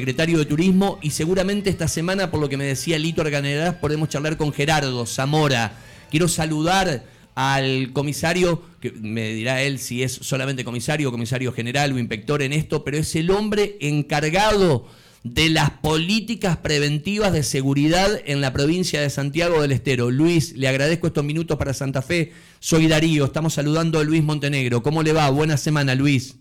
secretario de Turismo y seguramente esta semana, por lo que me decía Lito Arganeras, podemos charlar con Gerardo Zamora. Quiero saludar al comisario, que me dirá él si es solamente comisario, comisario general o inspector en esto, pero es el hombre encargado de las políticas preventivas de seguridad en la provincia de Santiago del Estero. Luis, le agradezco estos minutos para Santa Fe. Soy Darío, estamos saludando a Luis Montenegro. ¿Cómo le va? Buena semana, Luis.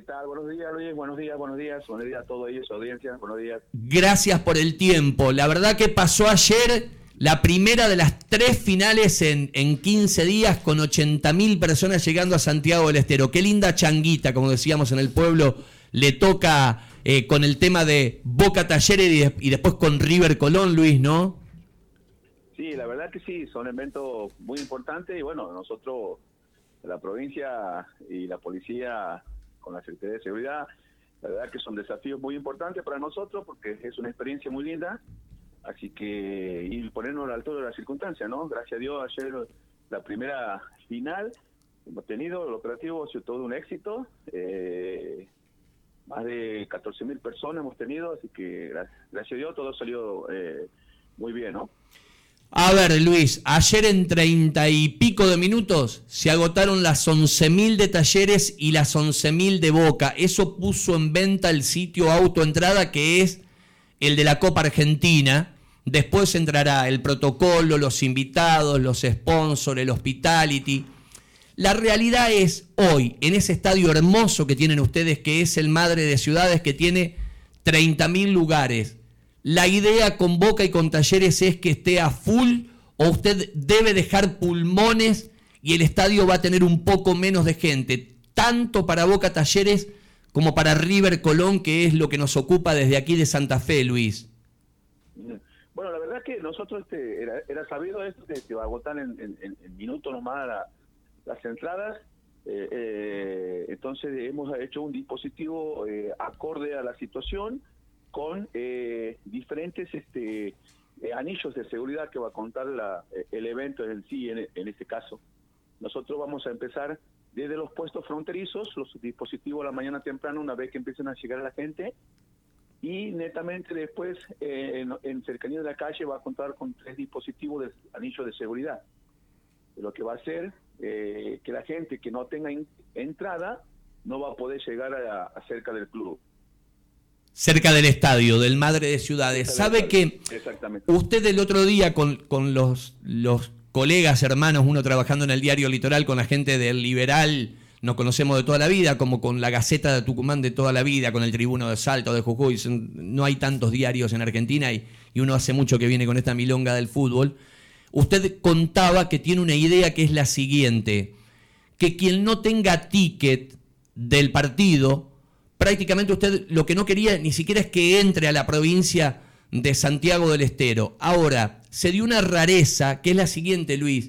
¿Qué tal? Buenos días, Luis. Buenos días, buenos días. Buenos días a todos ellos, audiencia. Buenos días. Gracias por el tiempo. La verdad que pasó ayer la primera de las tres finales en, en 15 días con 80.000 personas llegando a Santiago del Estero. Qué linda changuita, como decíamos en el pueblo, le toca eh, con el tema de Boca Talleres y, después con River Colón, Luis, ¿no? Sí, la verdad que sí, son eventos muy importantes y bueno, nosotros, la provincia y la policía con la Secretaría de Seguridad. La verdad que son desafíos muy importantes para nosotros porque es una experiencia muy linda. Así que ir ponernos al altura de las circunstancias, ¿no? Gracias a Dios, ayer la primera final hemos tenido, el operativo ha sido todo un éxito. Eh, más de 14 mil personas hemos tenido, así que gracias, a Dios todo salió eh, muy bien, ¿no? A ver, Luis, ayer en treinta y pico de minutos se agotaron las 11.000 de talleres y las 11.000 de Boca. Eso puso en venta el sitio Autoentrada, que es el de la Copa Argentina. Después entrará el protocolo, los invitados, los sponsors, el hospitality. La realidad es hoy, en ese estadio hermoso que tienen ustedes, que es el Madre de Ciudades, que tiene 30.000 lugares, la idea con Boca y con Talleres es que esté a full o usted debe dejar pulmones y el estadio va a tener un poco menos de gente, tanto para Boca Talleres como para River Colón, que es lo que nos ocupa desde aquí de Santa Fe, Luis. Bueno, la verdad es que nosotros este, era, sabido esto, que se va a agotar en, minutos nomás las entradas. Eh, eh, entonces hemos hecho un dispositivo eh, acorde a la situación con eh, diferentes este, eh, anillos de seguridad que va a contar la, eh, el evento en sí, en, este caso. Nosotros vamos a empezar desde los puestos fronterizos, los dispositivos a la mañana temprano, una vez que empiecen a llegar a la gente, y netamente después en, cercanía de la calle va a contar con tres dispositivos de anillos de seguridad. Lo que va a hacer que la gente que no tenga entrada no va a poder llegar a cerca del club cerca del estadio, del Madre de Ciudades. ¿Sabe que usted el otro día con, con los, los colegas, hermanos, uno trabajando en el diario Litoral con la gente del Liberal, nos conocemos de toda la vida, como con la Gaceta de Tucumán de toda la vida, con el Tribuno de Salto de Jujuy, no hay tantos diarios en Argentina y, y uno hace mucho que viene con esta milonga del fútbol. Usted contaba que tiene una idea que es la siguiente, que quien no tenga ticket del partido prácticamente usted lo que no quería ni siquiera es que entre a la provincia de Santiago del Estero. Ahora, se dio una rareza, que es la siguiente, Luis.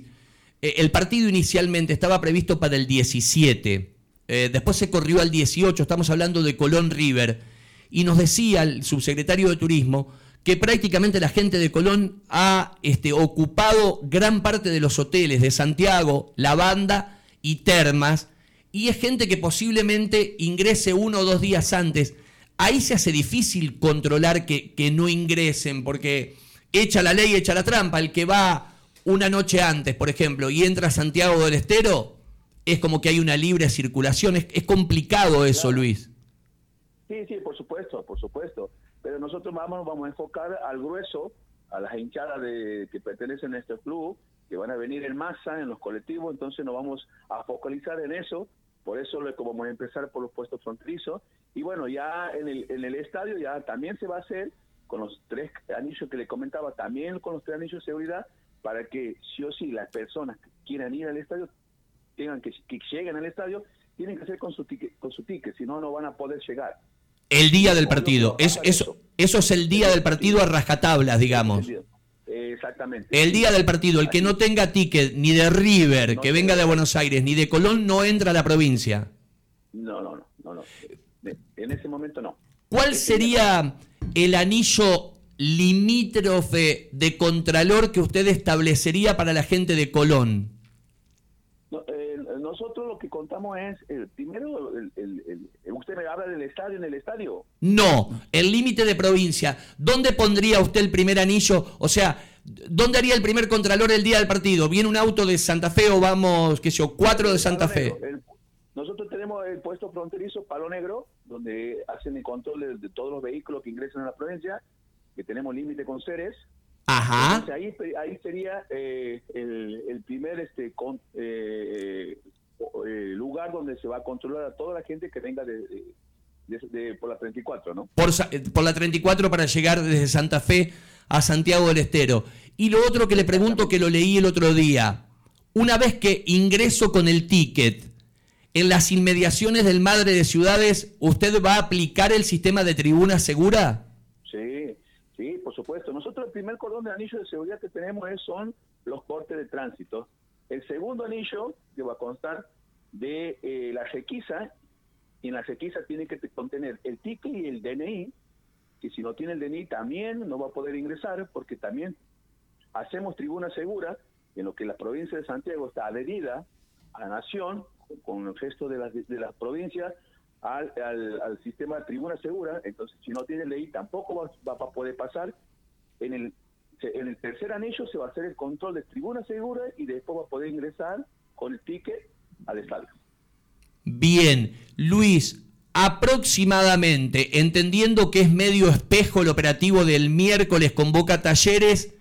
Eh, el partido inicialmente estaba previsto para el 17, eh, después se corrió al 18, estamos hablando de Colón River, y nos decía el subsecretario de Turismo que prácticamente la gente de Colón ha este, ocupado gran parte de los hoteles de Santiago, La Banda y Termas, y es gente que posiblemente ingrese uno o dos días antes. Ahí se hace difícil controlar que, que no ingresen, porque echa la ley, echa la trampa. El que va una noche antes, por ejemplo, y entra a Santiago del Estero, es como que hay una libre circulación. Es, complicado eso, Luis. Sí, sí, por supuesto, por supuesto. Pero nosotros vamos, vamos a enfocar al grueso, a las hinchadas de, que pertenecen a este club, que van a venir en masa en los colectivos, entonces nos vamos a focalizar en eso por eso como vamos a empezar por los puestos fronterizos. Y bueno, ya en el, en el estadio ya también se va a hacer con los tres anillos que le comentaba, también con los tres anillos de seguridad, para que sí o sí las personas que quieran ir al estadio, tengan que, que lleguen al estadio, tienen que hacer con su ticket, con su ticket, si no, no van a poder llegar. El día del partido, es, eso, eso es el día del partido a rajatablas, digamos. Exactamente. El día del partido, el que no tenga ticket ni de River, que venga de Buenos Aires, ni de Colón, no entra a la provincia. No, no, no, no. En ese momento no. ¿Cuál sería el anillo limítrofe de contralor que usted establecería para la gente de Colón? Eh, nosotros lo que contamos es, el, primero, el, usted me habla del estadio en el estadio. No, el límite de provincia. ¿Dónde pondría usted el primer anillo? O sea, ¿dónde haría el primer contralor el día del partido? ¿Viene un auto de Santa Fe o vamos, qué sé yo, cuatro de Santa Fe? nosotros tenemos el puesto fronterizo Palo Negro, donde hacen el control de, todos los vehículos que ingresan a la provincia, que tenemos límite con Ceres. Ajá. ahí, ahí sería eh, el, primer este con, eh, eh, lugar donde se va a controlar a toda la gente que venga de, por la 34, ¿no? Por, por la 34 para llegar desde Santa Fe a Santiago del Estero. Y lo otro que le pregunto, que lo leí el otro día, una vez que ingreso con el ticket, en las inmediaciones del Madre de Ciudades, ¿usted va a aplicar el sistema de tribuna segura? Sí, sí, por supuesto. Nosotros el primer cordón de anillo de seguridad que tenemos es, son los cortes de tránsito. El segundo anillo, que va a constar de eh, la requisa, y en la requisa tiene que contener el ticket y el DNI, que si no tiene el DNI también no va a poder ingresar, porque también hacemos tribuna segura, en lo que la provincia de Santiago está adherida a la nación, con el resto de las, de las provincias, al, al, sistema de tribuna segura, entonces si no tiene ley tampoco va, va a poder pasar. En el en el tercer anillo se va a hacer el control de tribuna segura y después va a poder ingresar con el ticket al estadio. Bien, Luis, aproximadamente, entendiendo que es medio espejo el operativo del miércoles con Boca Talleres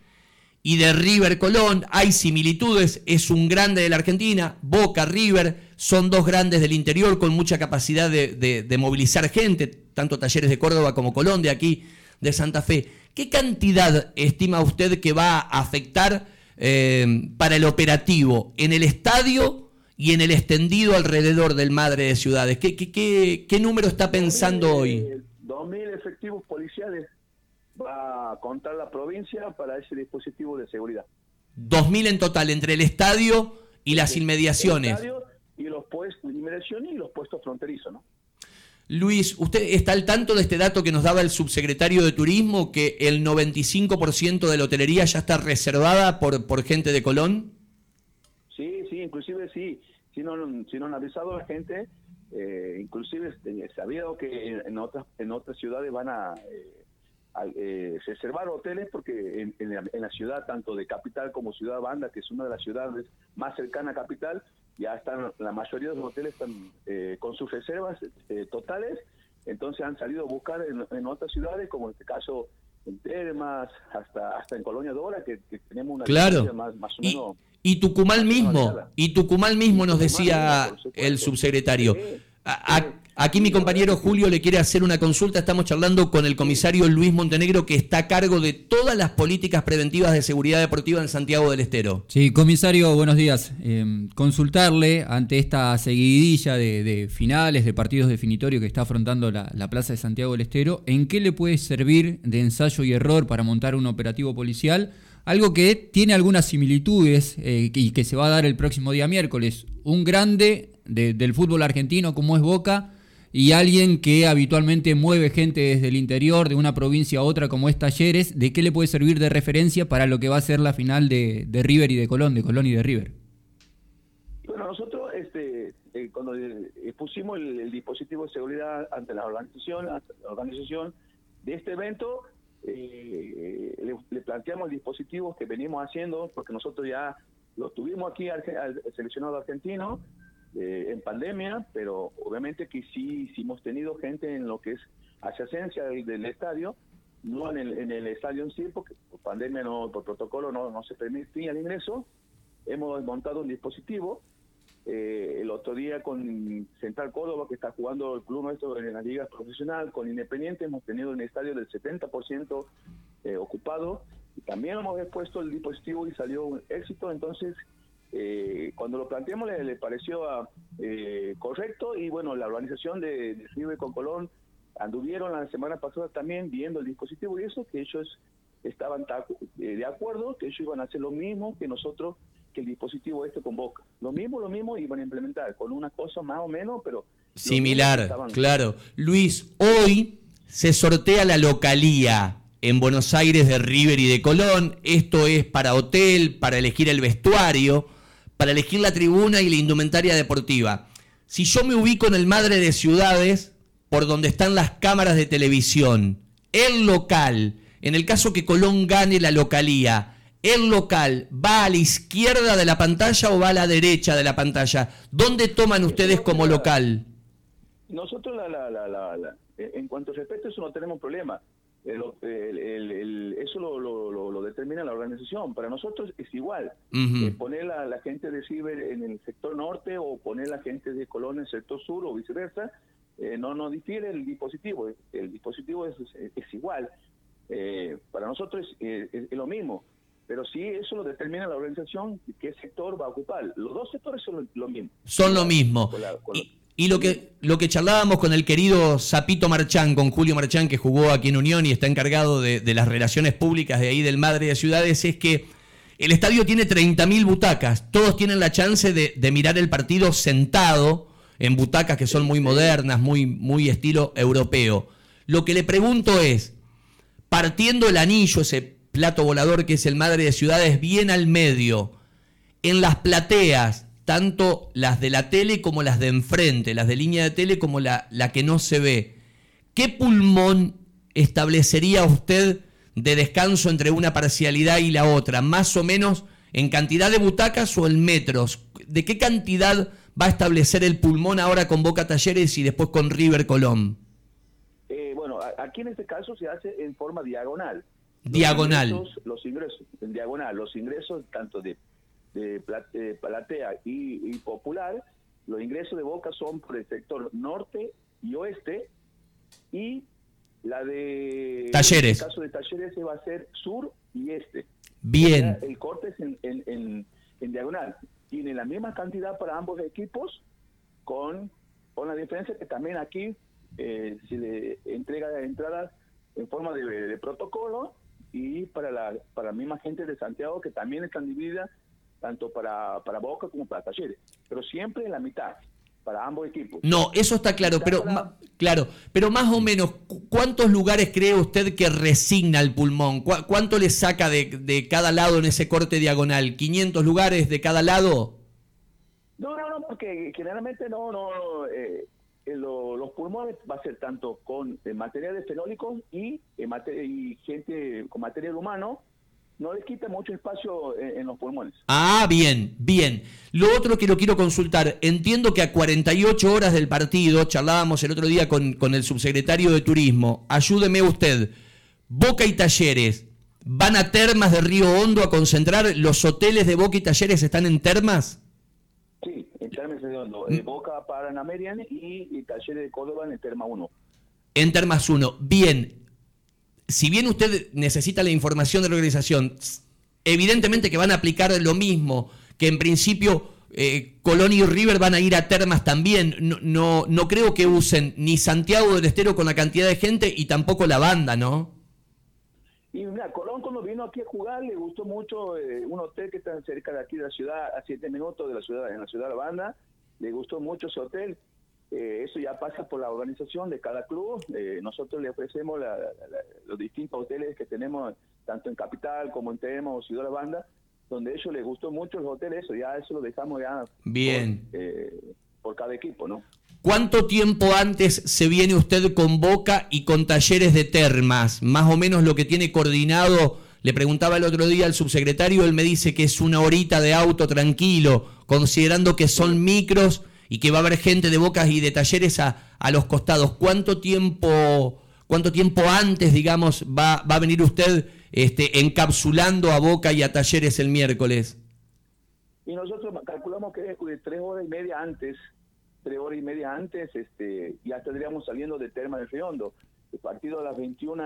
y de River Colón, hay similitudes, es un grande de la Argentina, Boca, River, son dos grandes del interior con mucha capacidad de movilizar gente, tanto Talleres de Córdoba como Colón de aquí, de Santa Fe. ¿Qué cantidad estima usted que va a afectar eh, para el operativo en el estadio y en el extendido alrededor del Madre de Ciudades? ¿Qué, qué, qué, número está pensando hoy? 2.000 efectivos policiales va a contar la provincia para ese dispositivo de seguridad. 2.000 en total entre el estadio y las inmediaciones. El estadio y los puestos, inmediaciones y los puestos fronterizos, ¿no? Luis, ¿usted está al tanto de este dato que nos daba el subsecretario de Turismo, que el 95% de la hotelería ya está reservada por, por gente de Colón? Sí, sí, inclusive sí. Si no, si no han avisado a la gente, eh, inclusive este, sabido que en, otras, en otras ciudades van a, eh, eh, reservar hoteles porque en, en, la, en, la, ciudad, tanto de Capital como Ciudad Banda, que es una de las ciudades más cercanas a Capital, ya están, la mayoría de los hoteles están eh, con sus reservas eh, totales, entonces han salido a buscar en, otras ciudades, como en este caso en Termas, hasta hasta en Colonia Dora, que, que tenemos una claro. más, más o menos... Y, y Tucumán mismo, y Tucumán mismo nos decía el subsecretario. Aquí mi compañero Julio le quiere hacer una consulta. Estamos charlando con el comisario Luis Montenegro, que está a cargo de todas las políticas preventivas de seguridad deportiva en Santiago del Estero. Sí, comisario, buenos días. Em, consultarle ante esta seguidilla de, finales, de partidos definitorios que está afrontando la, Plaza de Santiago del Estero, ¿en qué le puede servir de ensayo y error para montar un operativo policial? Algo que tiene algunas similitudes eh, y que se va a dar el próximo día miércoles. Un grande del fútbol argentino como es Boca y alguien que habitualmente mueve gente desde el interior de una provincia a otra como es Talleres, ¿de qué le puede servir de referencia para lo que va a ser la final de, River y de Colón, de Colón y de River? Bueno, nosotros este, eh, cuando eh, pusimos el, dispositivo de seguridad ante la organización, la organización de este evento, eh, le, planteamos el dispositivo que venimos haciendo, porque nosotros ya lo tuvimos aquí al seleccionado argentino, eh, en pandemia, pero obviamente que sí, sí hemos tenido gente en lo que es adyacencia del, del estadio, no en el, en estadio en sí, porque por pandemia, no por protocolo no, no se permitía el ingreso. Hemos montado un dispositivo. Eh, el otro día con Central Córdoba, que está jugando el club nuestro en la liga profesional, con Independiente, hemos tenido un estadio del 70% eh, ocupado. Y también hemos puesto el dispositivo y salió un éxito. Entonces, eh, cuando lo planteamos le, pareció ah, eh, correcto y bueno, la organización de, de con Colón anduvieron la semana pasada también viendo el dispositivo y eso, que ellos estaban eh, de acuerdo, que ellos iban a hacer lo mismo que nosotros, que el dispositivo este convoca. Lo mismo, lo mismo iban a implementar, con una cosa más o menos, pero... Similar, claro. Luis, hoy se sortea la localía en Buenos Aires de River y de Colón. Esto es para hotel, para elegir el vestuario para elegir la tribuna y la indumentaria deportiva. Si yo me ubico en el Madre de Ciudades, por donde están las cámaras de televisión, el local, en el caso que Colón gane la localía, el local va a la izquierda de la pantalla o va a la derecha de la pantalla. ¿Dónde toman ustedes como local? Nosotros, en cuanto a eso no tenemos problema. Eso lo, determina la organización. Para nosotros es igual. Eh, poner la, la, gente de Ciber en el sector norte o poner la gente de Colón en el sector sur o viceversa, eh, no no difiere el dispositivo. El dispositivo es, es, igual. Eh, para nosotros es, lo mismo. Pero sí, eso lo determina la organización, qué sector va a ocupar. Los dos sectores son lo, mismo. Son lo mismo. y, lo que lo que charlábamos con el querido Zapito Marchán, con Julio Marchán, que jugó aquí en Unión y está encargado de, las relaciones públicas de ahí del Madre de Ciudades, es que el estadio tiene 30.000 butacas. Todos tienen la chance de, de mirar el partido sentado en butacas que son muy modernas, muy, muy estilo europeo. Lo que le pregunto es, partiendo el anillo, ese plato volador que es el Madre de Ciudades, bien al medio, en las plateas, tanto las de la tele como las de enfrente, las de línea de tele como la, la que no se ve, ¿qué pulmón establecería usted de descanso entre una parcialidad y la otra? Más o menos en cantidad de butacas o en metros. ¿De qué cantidad va a establecer el pulmón ahora con Boca Talleres y después con River Colón? Eh, bueno, aquí en este caso se hace en forma diagonal diagonal. los ingresos, en diagonal, los ingresos tanto de, de, Platea y, Popular, los ingresos de Boca son por el sector norte y oeste y la de Talleres. En el caso de Talleres se va a ser sur y este. Bien. el corte es en, en, en, diagonal. Tiene la misma cantidad para ambos equipos con, con la diferencia que también aquí eh, se le entrega entradas en forma de, de protocolo y para la, para la misma gente de Santiago que también están divididas tanto para, para Boca como para Talleres, pero siempre en la mitad para ambos equipos. No, eso está claro, pero claro, pero más o menos ¿cuántos lugares cree usted que resigna el pulmón? ¿Cuánto le saca de, de cada lado en ese corte diagonal? ¿500 lugares de cada lado? No, no, no, porque generalmente no, no, eh, los pulmones va a ser tanto con eh, materiales fenólicos y, eh, y gente con material humano, no les quita mucho espacio en, los pulmones. Ah, bien, bien. Lo otro que lo quiero consultar, entiendo que a 48 horas del partido, charlábamos el otro día con, con el subsecretario de Turismo, ayúdeme usted, Boca y Talleres, ¿van a termas de Río Hondo a concentrar? ¿Los hoteles de Boca y Talleres están en termas? Sí, en Termas Redondo, mm. Boca para Namerian y, y, Talleres de Córdoba en el Terma 1. En Termas 1. Bien, si bien usted necesita la información de la organización, evidentemente que van a aplicar lo mismo, que en principio eh, Colón y River van a ir a Termas también. No, no, no creo que usen ni Santiago del Estero con la cantidad de gente y tampoco la banda, ¿no? Y mira, Colón cuando vino aquí a jugar le gustó mucho eh, un hotel que está cerca de aquí de la ciudad, a siete minutos de la ciudad, en la ciudad de La Banda. Le gustó mucho ese hotel. Eh, eso ya pasa por la organización de cada club. Eh, nosotros le ofrecemos los distintos hoteles que tenemos, tanto en Capital como en Temo o Ciudad de la Banda, donde a ellos les gustó mucho los hoteles. Eso ya eso lo dejamos ya Bien. por cada equipo, ¿no? ¿Cuánto tiempo antes se viene usted con Boca y con talleres de termas? Más o menos lo que tiene coordinado. Le preguntaba el otro día al subsecretario, él me dice que es una horita de auto tranquilo, considerando que son micros y que va a haber gente de Bocas y de talleres a, a los costados. ¿Cuánto tiempo, cuánto tiempo antes, digamos, va, va a venir usted este, encapsulando a Boca y a talleres el miércoles? Y nosotros calculamos que es tres horas y media antes tres horas y media antes, este, ya estaríamos saliendo de Terma del Riondo. El partido a las 21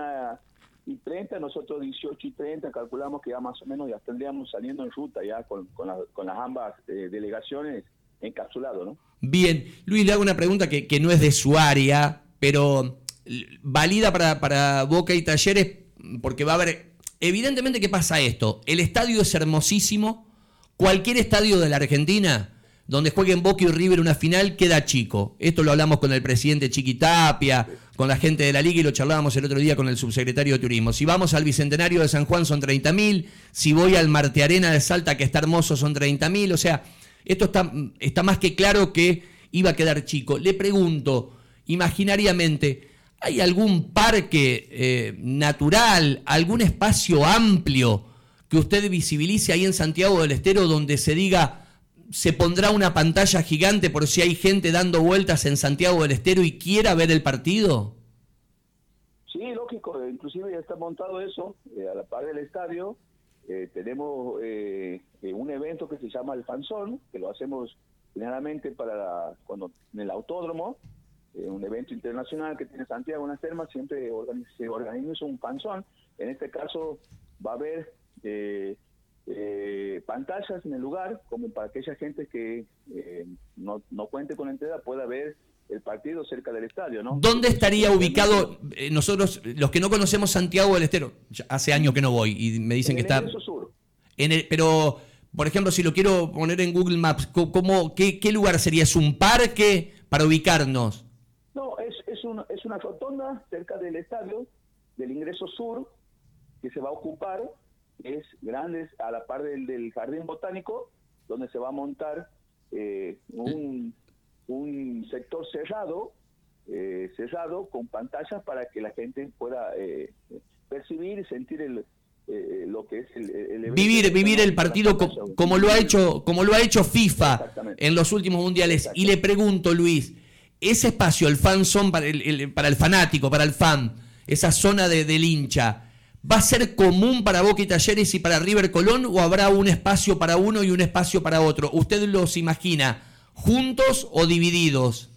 y 30, nosotros 18 y 30 calculamos que ya más o menos ya estaríamos saliendo en ruta ya con, con, las ambas eh, delegaciones encapsulado, ¿no? Bien, Luis, le hago una pregunta que, que no es de su área, pero válida para, para Boca y Talleres, porque va a haber, evidentemente que pasa esto, el estadio es hermosísimo, cualquier estadio de la Argentina donde jueguen Boca y River una final queda chico. Esto lo hablamos con el presidente Chiquitapia, con la gente de la liga y lo charlábamos el otro día con el subsecretario de Turismo. Si vamos al Bicentenario de San Juan son 30.000, si voy al Marte Arena de Salta, que está hermoso, son 30.000. O sea, Esto está, está más que claro que iba a quedar chico. Le pregunto, imaginariamente, ¿hay algún parque eh, natural, algún espacio amplio que usted visibilice ahí en Santiago del Estero donde se diga se pondrá una pantalla gigante por si hay gente dando vueltas en Santiago del Estero y quiera ver el partido? Sí, lógico, inclusive ya está montado eso eh, a la par del estadio. Eh, tenemos un evento que se llama el Fanzón, que lo hacemos generalmente para cuando en el autódromo, un evento internacional que tiene Santiago en las termas, siempre se organiza un Fanzón. En este caso va a haber eh, pantallas en el lugar, como para aquella gente que eh, no, no cuente con entrada pueda ver el partido cerca del estadio, ¿no? ¿Dónde estaría ubicado eh, nosotros, los que no conocemos Santiago del Estero? Hace años que no voy y me dicen que está... Sur. En el, pero, por ejemplo, si lo quiero poner en Google Maps, ¿cómo, qué, qué lugar sería? ¿Es un parque para ubicarnos? No, es, es, una, es una rotonda cerca del estadio, del ingreso sur, que se va a ocupar es grande, a la par del, jardín botánico, donde se va a montar eh, un, un, sector cerrado, eh, cerrado con pantallas para que la gente pueda eh, percibir y sentir el, lo que es el, vivir vivir el partido como, lo ha hecho como lo ha hecho FIFA en los últimos mundiales y le pregunto Luis ese espacio el fan son para el, para el fanático para el fan esa zona de, del hincha ¿Va a ser común para Boca y Talleres y para River Colón o habrá un espacio para uno y un espacio para otro? ¿Usted los imagina juntos o divididos?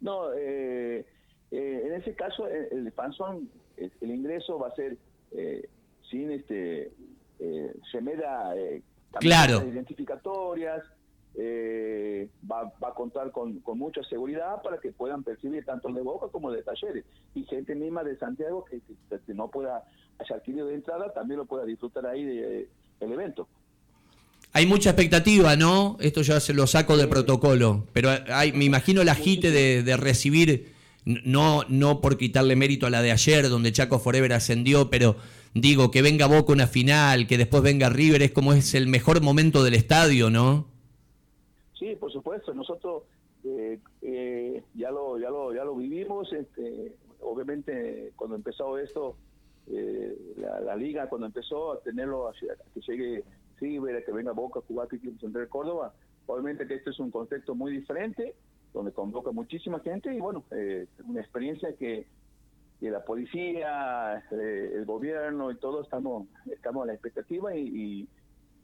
No, eh, eh, en ese caso el, el el, ingreso va a ser eh, sin este eh, semera claro. identificatorias, eh, va, a contar con, mucha seguridad para que puedan percibir tanto de Boca como de Talleres. Y gente misma de Santiago que, no pueda haya adquirido de entrada también lo pueda disfrutar ahí del el evento. Hay mucha expectativa, ¿no? Esto ya se lo saco del protocolo, pero hay, me imagino la agite de, recibir, no, no por quitarle mérito a la de ayer, donde Chaco Forever ascendió, pero digo, que venga Boca una final, que después venga River, es como es el mejor momento del estadio, ¿no? Sí, por supuesto. Nosotros eh, eh, ya lo ya lo ya lo vivimos. Este, obviamente cuando empezó esto, eh, la, liga cuando empezó a tenerlo, a, que llegue Ciber, que venga Boca a aquí en Central Córdoba. Obviamente que esto es un contexto muy diferente, donde convoca muchísima gente y bueno, una experiencia que, la policía, el gobierno y todo estamos estamos a la expectativa y,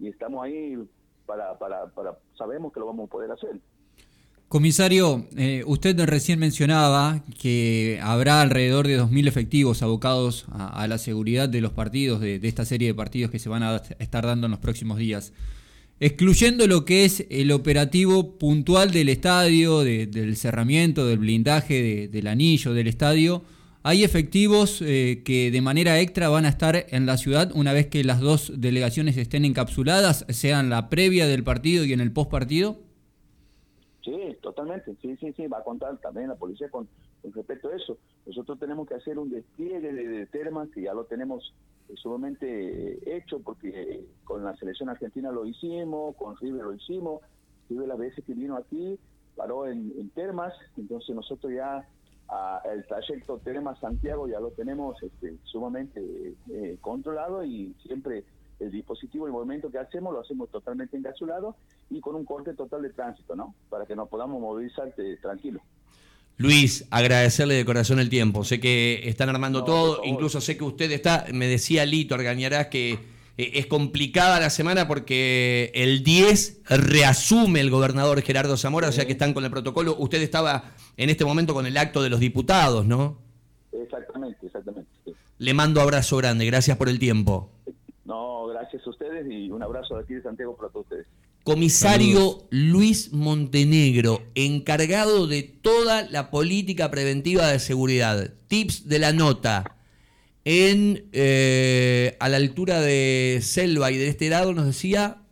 estamos ahí para, para, para, sabemos que lo vamos a poder hacer. Comisario, eh, usted recién mencionaba que habrá alrededor de 2.000 efectivos abocados a, la seguridad de los partidos, de, esta serie de partidos que se van a estar dando en los próximos días. Excluyendo lo que es el operativo puntual del estadio, del cerramiento, del blindaje del anillo del estadio, hay efectivos eh, que de manera extra van a estar en la ciudad una vez que las dos delegaciones estén encapsuladas, sean la previa del partido y en el post partido. Sí, totalmente. Sí, sí, sí. Va a contar también la policía con, respecto a eso. Nosotros tenemos que hacer un despliegue de, termas que ya lo tenemos eh, sumamente hecho porque eh, con la selección argentina lo hicimos, con River lo hicimos. River las veces que vino aquí paró en termas, entonces nosotros ya el trayecto Telema Santiago ya lo tenemos este, sumamente eh, controlado y siempre el dispositivo, el movimiento que hacemos lo hacemos totalmente encapsulado y con un corte total de tránsito, ¿no? Para que nos podamos movilizar eh, tranquilo. Luis, agradecerle de corazón el tiempo. Sé que están armando todo, incluso sé que usted está, me decía Lito Argañarás que eh, es complicada la semana porque el 10 reasume el gobernador Gerardo Zamora, o sea que están con el protocolo. Usted estaba en este momento con el acto de los diputados, ¿no? Exactamente, exactamente. Le mando abrazo grande, gracias por el tiempo. No, gracias a ustedes y un abrazo de aquí de Santiago para todos ustedes. Comisario Luis Montenegro, encargado de toda la política preventiva de seguridad. Tips de la nota. En, eh, a la altura de Selva y de este lado nos decía